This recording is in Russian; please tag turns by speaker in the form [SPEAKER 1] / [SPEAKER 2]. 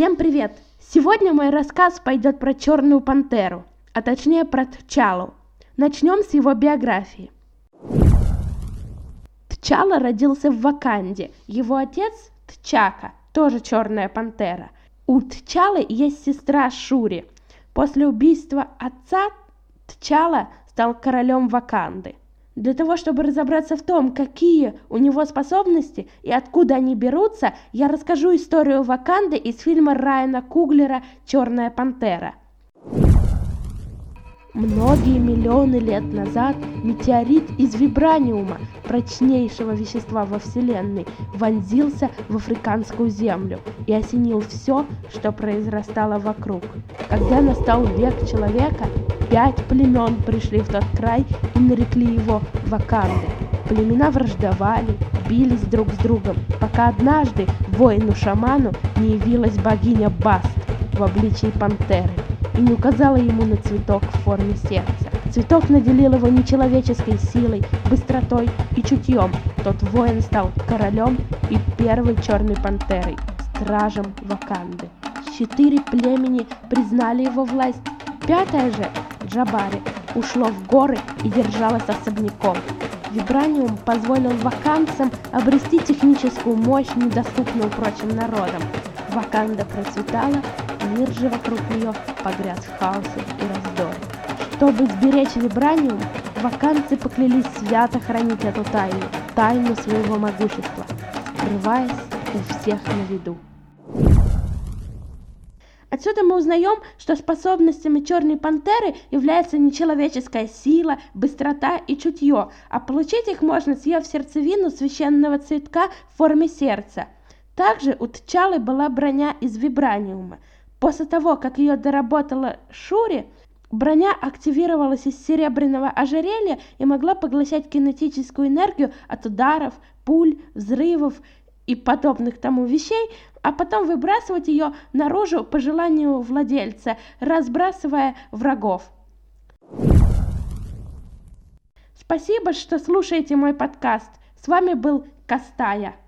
[SPEAKER 1] Всем привет! Сегодня мой рассказ пойдет про Черную Пантеру, а точнее про Тчалу. Начнем с его биографии. Тчала родился в Ваканде. Его отец Тчака, тоже Черная Пантера. У Тчалы есть сестра Шури. После убийства отца Тчала стал королем Ваканды. Для того, чтобы разобраться в том, какие у него способности и откуда они берутся, я расскажу историю Ваканды из фильма Райана Куглера «Черная пантера». Многие миллионы лет назад метеорит из вибраниума, прочнейшего вещества во Вселенной, вонзился в африканскую землю и осенил все, что произрастало вокруг. Когда настал век человека, пять племен пришли в тот край и нарекли его Ваканды. Племена враждовали, бились друг с другом, пока однажды воину-шаману не явилась богиня Баст в обличии пантеры и не указала ему на цветок в форме сердца. Цветок наделил его нечеловеческой силой, быстротой и чутьем. Тот воин стал королем и первой черной пантерой, стражем Ваканды. Четыре племени признали его власть. Пятое же, Джабари, ушло в горы и держалось особняком. Вибраниум позволил ваканцам обрести техническую мощь, недоступную прочим народам. Ваканда процветала, мир же вокруг нее погряз в хаосе и раздоре. Чтобы сберечь вибраниум, ваканцы поклялись свято хранить эту тайну, тайну своего могущества, скрываясь у всех на виду. Отсюда мы узнаем, что способностями черной пантеры является нечеловеческая сила, быстрота и чутье, а получить их можно, съев сердцевину священного цветка в форме сердца. Также у Тчалы была броня из вибраниума. После того, как ее доработала Шури, броня активировалась из серебряного ожерелья и могла поглощать кинетическую энергию от ударов, пуль, взрывов и подобных тому вещей, а потом выбрасывать ее наружу по желанию владельца, разбрасывая врагов. Спасибо, что слушаете мой подкаст. С вами был Костая.